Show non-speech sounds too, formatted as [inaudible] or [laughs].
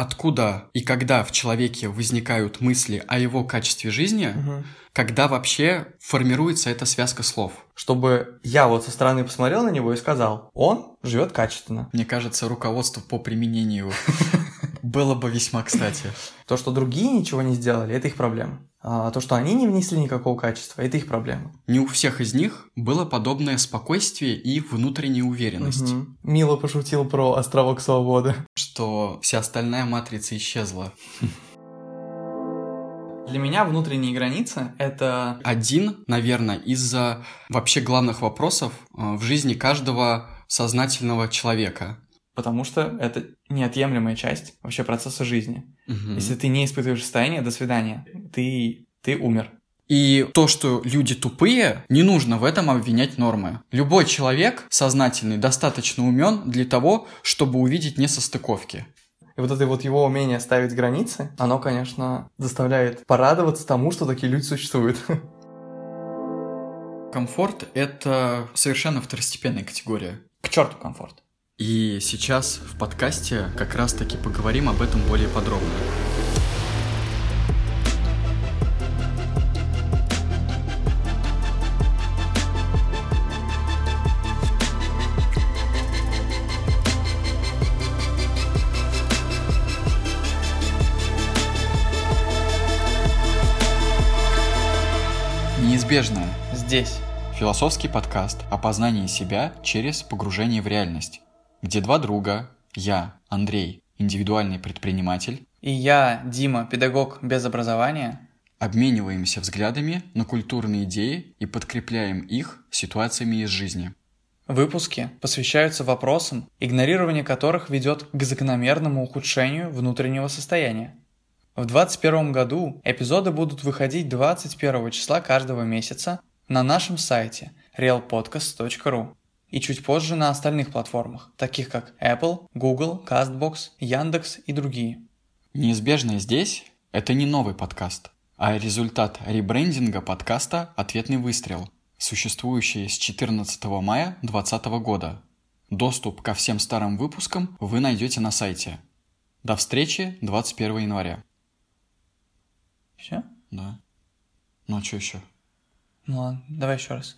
откуда и когда в человеке возникают мысли о его качестве жизни, когда вообще формируется эта связка слов. Чтобы я вот со стороны посмотрел на него и сказал, он живет качественно. Мне кажется, руководство по применению [laughs] было бы весьма кстати. То, что другие ничего не сделали, это их проблема. А то, что они не внесли никакого качества, это их проблема. Не у всех из них было подобное спокойствие и внутренняя уверенность. Мгм. Мило пошутил про островок свободы. Что вся остальная матрица исчезла. Для меня внутренние границы — это Один, наверное, из-за вообще главных вопросов э, в жизни каждого сознательного человека. Потому что это неотъемлемая часть вообще процесса жизни. Мгм. Если ты не испытываешь состояние, до свидания. Ты, ты умер. И то, что люди тупые, не нужно в этом обвинять нормы. Любой человек сознательный достаточно умен для того, чтобы увидеть несостыковки. И вот это вот его умение ставить границы, оно, конечно, заставляет порадоваться тому, что такие люди существуют. Комфорт — это совершенно второстепенная категория. К черту комфорт. И сейчас в подкасте как раз-таки поговорим об этом более подробно. Неизбежно. Здесь. Философский подкаст о познании себя через погружение в реальность, где два друга, я, Андрей, индивидуальный предприниматель, И я, Дима, педагог без образования, обмениваемся взглядами на культурные идеи и подкрепляем их ситуациями из жизни. Выпуски посвящаются вопросам, игнорирование которых ведет к закономерному ухудшению внутреннего состояния. В 2021 году эпизоды будут выходить 21 числа каждого месяца на нашем сайте realpodcast.ru и чуть позже на остальных платформах, таких как Apple, Google, CastBox, Яндекс и другие. Неизбежное здесь – это не новый подкаст, а результат ребрендинга подкаста «Ответный выстрел», существующий с 14 мая 2020 года. Доступ ко всем старым выпускам вы найдете на сайте. До встречи 21 января. Все? Да. Ну а что еще? Ну ладно, давай еще раз.